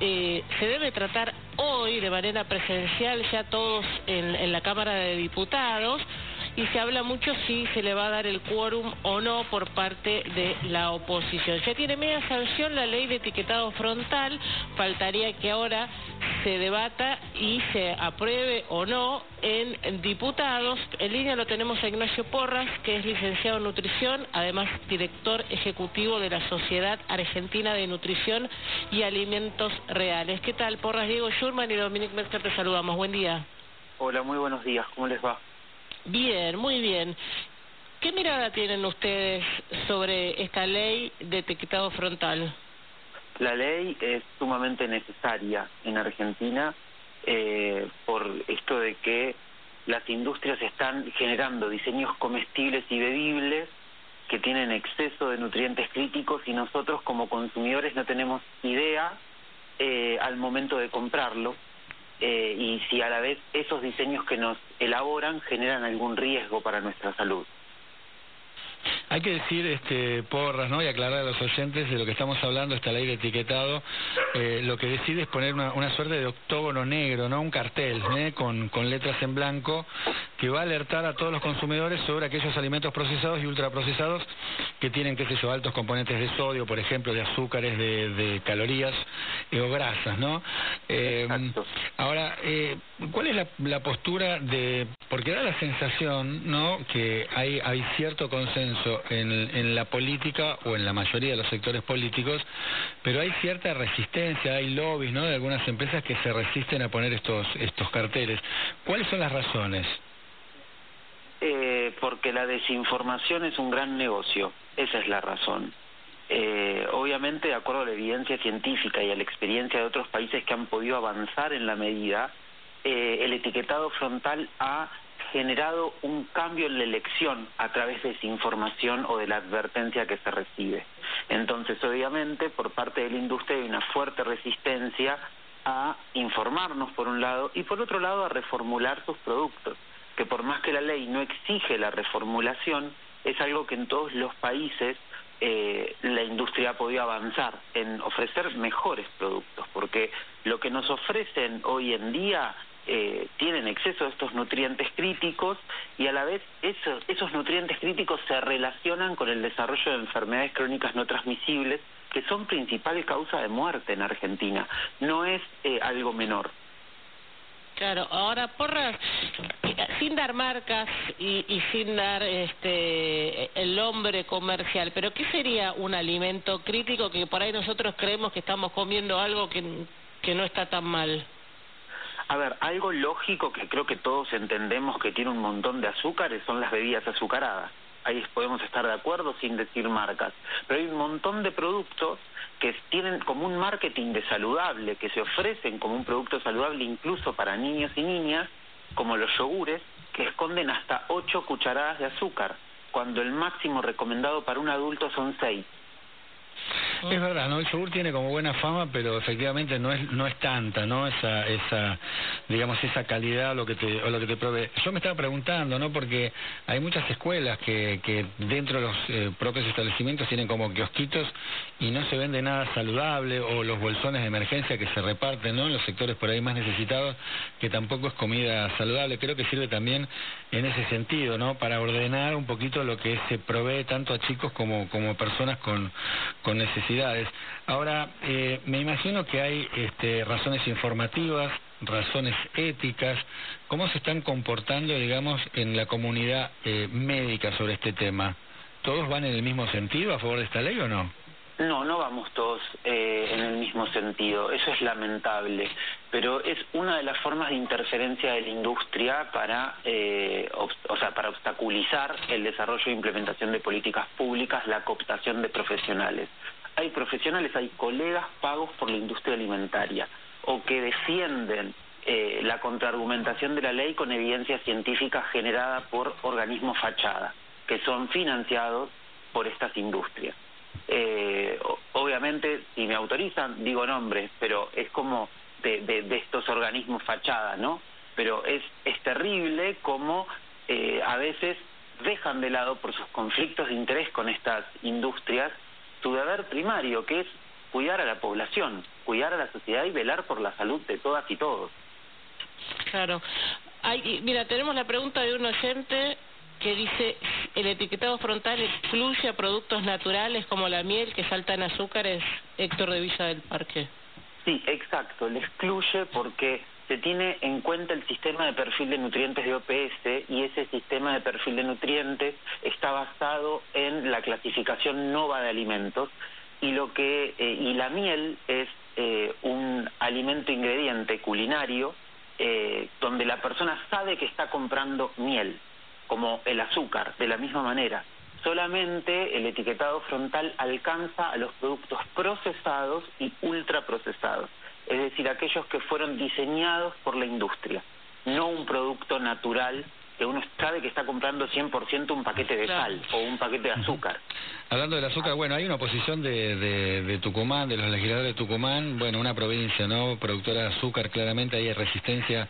eh, se debe tratar hoy de manera presencial ya todos en, en la Cámara de Diputados y se habla mucho si se le va a dar el quórum o no por parte de la oposición. Ya tiene media sanción la ley de etiquetado frontal, faltaría que ahora se debata y se apruebe o no en diputados. En línea lo tenemos a Ignacio Porras, que es licenciado en nutrición, además director ejecutivo de la Sociedad Argentina de Nutrición y Alimentos Reales. ¿Qué tal, Porras? Diego Schurman y Dominique Mercer te saludamos. Buen día. Hola, muy buenos días. ¿Cómo les va? Bien, muy bien. ¿Qué mirada tienen ustedes sobre esta ley de etiquetado frontal? La ley es sumamente necesaria en Argentina eh, por esto de que las industrias están generando diseños comestibles y bebibles que tienen exceso de nutrientes críticos y nosotros como consumidores no tenemos idea eh, al momento de comprarlo eh, y si a la vez esos diseños que nos elaboran generan algún riesgo para nuestra salud. Hay que decir, este, porras, ¿no? Y aclarar a los oyentes de lo que estamos hablando, esta ley de etiquetado, eh, lo que decide es poner una, una, suerte de octógono negro, ¿no? Un cartel, ¿eh? con, con letras en blanco, que va a alertar a todos los consumidores sobre aquellos alimentos procesados y ultraprocesados que tienen, qué sé yo, altos componentes de sodio, por ejemplo, de azúcares, de, de calorías eh, o grasas, ¿no? Eh, ahora, eh, ¿cuál es la, la postura de...? Porque da la sensación, ¿no?, que hay, hay cierto consenso en, la política o en la mayoría de los sectores políticos, pero hay cierta resistencia, hay lobbies ¿no? de algunas empresas que se resisten a poner estos, estos carteles. ¿Cuáles son las razones? Eh, porque la desinformación es un gran negocio, esa es la razón. Eh, obviamente, de acuerdo a la evidencia científica y a la experiencia de otros países que han podido avanzar en la medida, eh, el etiquetado frontal ha generado un cambio en la elección a través de esa información o de la advertencia que se recibe. Entonces, obviamente, por parte de la industria hay una fuerte resistencia a informarnos por un lado y por otro lado a reformular sus productos, que por más que la ley no exige la reformulación, es algo que en todos los países eh, la industria ha podido avanzar en ofrecer mejores productos, porque lo que nos ofrecen hoy en día eh, tienen exceso de estos nutrientes críticos y a la vez esos, esos nutrientes críticos se relacionan con el desarrollo de enfermedades crónicas no transmisibles que son principal causa de muerte en Argentina. No es eh, algo menor. Claro, ahora sin dar marcas y, y, sin dar este el nombre comercial, pero ¿qué sería un alimento crítico que por ahí nosotros creemos que estamos comiendo algo que no está tan mal? A ver, algo lógico que creo que todos entendemos que tiene un montón de azúcares son las bebidas azucaradas. Ahí podemos estar de acuerdo sin decir marcas. Pero hay un montón de productos que tienen como un marketing de saludable, que se ofrecen como un producto saludable incluso para niños y niñas, como los yogures, que esconden hasta 8 cucharadas de azúcar, cuando el máximo recomendado para un adulto son 6. Es verdad, ¿no? El yogur tiene como buena fama, pero efectivamente no es no es tanta, ¿no? Esa esa digamos esa calidad lo que te o lo que te provee. Yo me estaba preguntando, ¿no? Porque hay muchas escuelas que que dentro de los eh, propios establecimientos tienen como kiosquitos y no se vende nada saludable o los bolsones de emergencia que se reparten, ¿no? En los sectores por ahí más necesitados, que tampoco es comida saludable. Creo que sirve también en ese sentido, ¿no? Para ordenar un poquito lo que se provee tanto a chicos como como personas con con necesidades. Ahora, eh, me imagino que hay este, razones informativas, razones éticas. ¿Cómo se están comportando, digamos, en la comunidad eh, médica sobre este tema? ¿Todos van en el mismo sentido a favor de esta ley o no? No, no vamos todos eh, en el mismo sentido, eso es lamentable, pero es una de las formas de interferencia de la industria para, eh, o sea, para obstaculizar el desarrollo e implementación de políticas públicas, la cooptación de profesionales. Hay profesionales, hay colegas pagos por la industria alimentaria o que defienden eh, la contraargumentación de la ley con evidencia científica generada por organismos fachada, que son financiados por estas industrias. Eh, obviamente, si me autorizan, digo nombres, pero es como de, de, de estos organismos fachada, ¿no? Pero es, es terrible como eh, a veces dejan de lado por sus conflictos de interés con estas industrias su deber primario, que es cuidar a la población, cuidar a la sociedad y velar por la salud de todas y todos. Claro. Hay, mira, tenemos la pregunta de un oyente que dice, ¿el etiquetado frontal excluye a productos naturales como la miel que saltan azúcares? Héctor de Villa del Parque. Sí, exacto, le excluye porque se tiene en cuenta el sistema de perfil de nutrientes de OPS y ese sistema de perfil de nutrientes está basado en la clasificación NOVA de alimentos y lo que eh, y la miel es eh, un alimento ingrediente culinario eh, donde la persona sabe que está comprando miel como el azúcar de la misma manera. Solamente el etiquetado frontal alcanza a los productos procesados y ultraprocesados, es decir, aquellos que fueron diseñados por la industria, no un producto natural que uno sabe que está comprando 100% un paquete de sal o un paquete de azúcar. Hablando del azúcar, bueno, hay una oposición de, de, Tucumán, de los legisladores de Tucumán, bueno, una provincia, ¿no? Productora de azúcar, claramente hay resistencia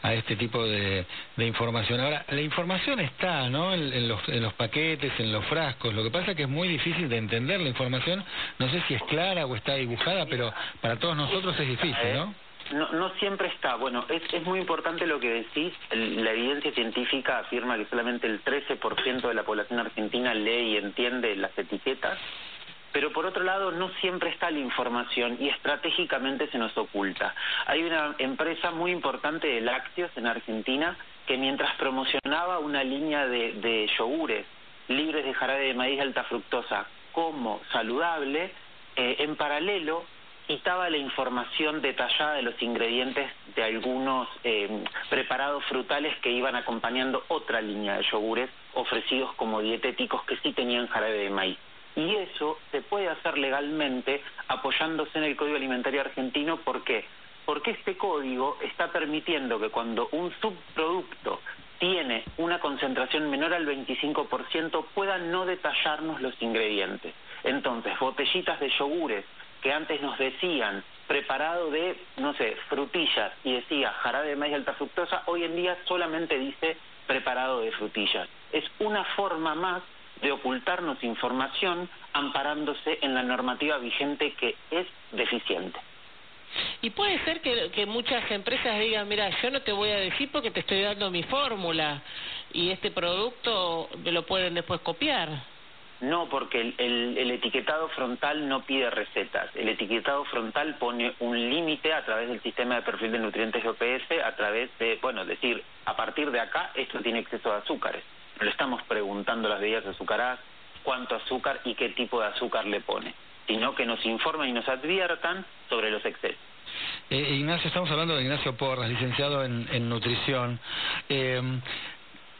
a este tipo de, de información. Ahora, la información está, ¿no? En, los, en los paquetes, en los frascos. Lo que pasa es que es muy difícil de entender la información. No sé si es clara o está dibujada, pero para todos nosotros es difícil, ¿no? No, no siempre está. Bueno, es, es muy importante lo que decís. la evidencia científica afirma que solamente el 13% de la población argentina lee y entiende las etiquetas. Pero por otro lado, no siempre está la información y estratégicamente se nos oculta. Hay una empresa muy importante de lácteos en Argentina que mientras promocionaba una línea de, de yogures libres de jarabe de maíz alta fructosa como saludable, eh, en paralelo quitaba la información detallada de los ingredientes de algunos eh, preparados frutales que iban acompañando otra línea de yogures ofrecidos como dietéticos que sí tenían jarabe de maíz. Y eso se puede hacer legalmente apoyándose en el Código Alimentario Argentino. ¿Por qué? Porque este código está permitiendo que cuando un subproducto tiene una concentración menor al 25% pueda no detallarnos los ingredientes. Entonces, botellitas de yogures que antes nos decían preparado de, no sé, frutillas y decía jarabe de maíz alta fructosa, hoy en día solamente dice preparado de frutillas. Es una forma más de ocultarnos información amparándose en la normativa vigente que es deficiente. Y puede ser que, que, muchas empresas digan, mira, yo no te voy a decir porque te estoy dando mi fórmula y este producto me lo pueden después copiar. No, porque el, etiquetado frontal no pide recetas. El etiquetado frontal pone un límite a través del sistema de perfil de nutrientes OPS, a través de, bueno, decir, a partir de acá esto tiene exceso de azúcares. No le estamos preguntando a las bebidas azucaradas cuánto azúcar y qué tipo de azúcar le pone, sino que nos informen y nos adviertan sobre los excesos. Eh, Ignacio, estamos hablando de Ignacio Porras, licenciado en, en nutrición. Eh,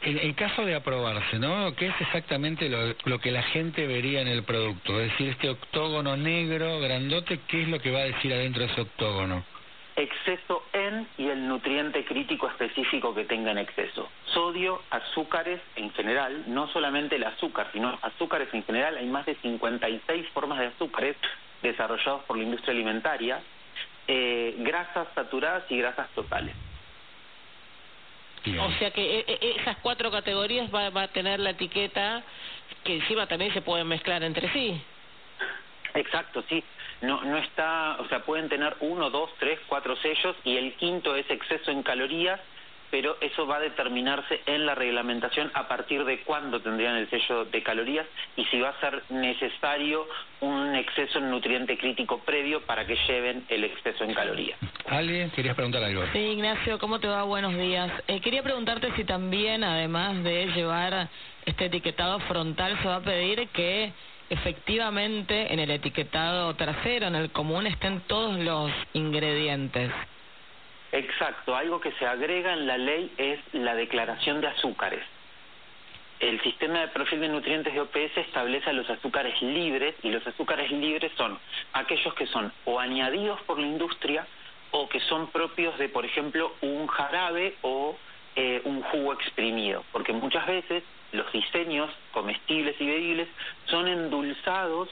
en, caso de aprobarse, ¿no? ¿Qué es exactamente lo, que la gente vería en el producto? Es decir, este octógono negro, grandote, ¿qué es lo que va a decir adentro de ese octógono? Exceso en y el nutriente crítico específico que tenga en exceso. Sodio, azúcares en general, no solamente el azúcar, sino azúcares en general. Hay más de 56 formas de azúcares desarrollados por la industria alimentaria, eh, grasas saturadas y grasas totales. O sea que eh, eh, esas cuatro categorías va, va a tener la etiqueta que encima también se pueden mezclar entre sí. Exacto, sí. No, no está, o sea, pueden tener uno, dos, tres, cuatro sellos y el quinto es exceso en calorías pero eso va a determinarse en la reglamentación a partir de cuándo tendrían el sello de calorías y si va a ser necesario un exceso en nutriente crítico previo para que lleven el exceso en calorías. ¿Alguien? ¿Querías preguntar algo? Sí, Ignacio, ¿cómo te va? Buenos días. Eh, quería preguntarte si también, además de llevar este etiquetado frontal, se va a pedir que efectivamente en el etiquetado trasero, en el común, estén todos los ingredientes. Exacto, algo que se agrega en la ley es la declaración de azúcares. El sistema de perfil de nutrientes de OPS establece los azúcares libres y los azúcares libres son aquellos que son o añadidos por la industria o que son propios de, por ejemplo, un jarabe o eh, un jugo exprimido, porque muchas veces los diseños comestibles y bebibles son endulzados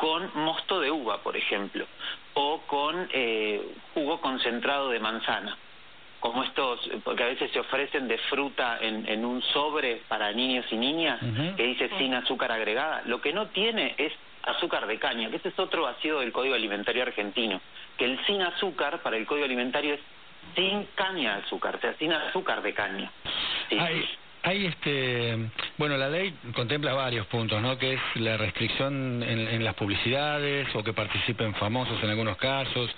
con mosto de uva, por ejemplo, o con eh, jugo concentrado de manzana, como estos, porque a veces se ofrecen de fruta en, un sobre para niños y niñas que dice sin azúcar agregada. Lo que no tiene es azúcar de caña, que ese es otro ácido del Código Alimentario argentino, que el sin azúcar para el Código Alimentario es sin caña de azúcar, o sea, sin azúcar de caña. Hay este, bueno, la ley contempla varios puntos, ¿no? Que es la restricción en, las publicidades o que participen famosos en algunos casos,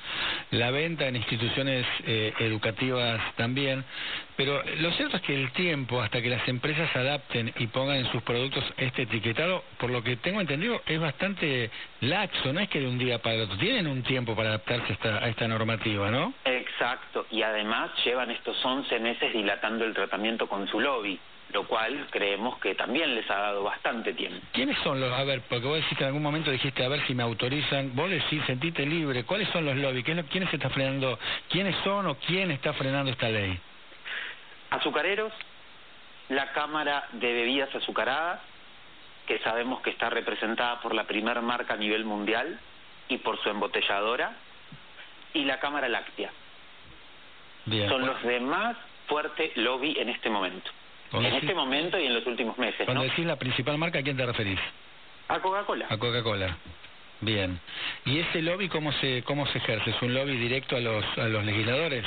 la venta en instituciones eh, educativas también. Pero lo cierto es que el tiempo hasta que las empresas adapten y pongan en sus productos este etiquetado, por lo que tengo entendido, es bastante laxo, no es que de un día para el otro. Tienen un tiempo para adaptarse a esta, a esta normativa, ¿no? Exacto, y además llevan estos 11 meses dilatando el tratamiento con su lobby lo cual creemos que también les ha dado bastante tiempo. ¿Quiénes son los, a ver, porque vos decís que en algún momento dijiste, a ver si me autorizan, vos decís, sentite libre, ¿cuáles son los lobbies? ¿Quiénes está frenando, quiénes son o quién está frenando esta ley? Azucareros, la Cámara de Bebidas Azucaradas, que sabemos que está representada por la primera marca a nivel mundial y por su embotelladora, y la Cámara Láctea. Son los demás fuerte lobby en este momento en este momento y en los últimos meses. Cuando decís la principal marca, ¿a quién te referís? A Coca-Cola. A Coca-Cola. Bien. ¿Y ese lobby cómo se cómo se ejerce? ¿Es un lobby directo a los a los legisladores?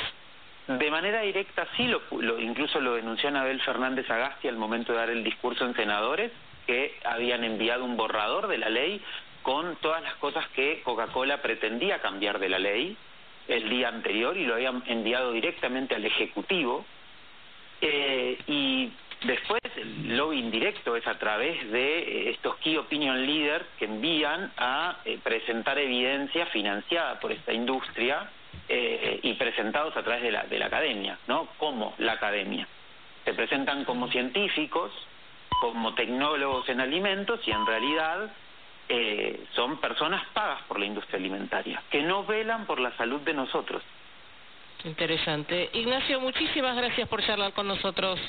De manera directa sí, lo, incluso lo denunció Anabel Fernández Agasti al momento de dar el discurso en senadores, que habían enviado un borrador de la ley con todas las cosas que Coca-Cola pretendía cambiar de la ley el día anterior y lo habían enviado directamente al Ejecutivo. Eh, y después el lobby indirecto es a través de eh, estos key opinion leaders que envían a eh, presentar evidencia financiada por esta industria y presentados a través de la, de la academia, ¿no? Como la academia. Se presentan como científicos, como tecnólogos en alimentos y en realidad son personas pagas por la industria alimentaria, que no velan por la salud de nosotros. Interesante. Ignacio, muchísimas gracias por charlar con nosotros.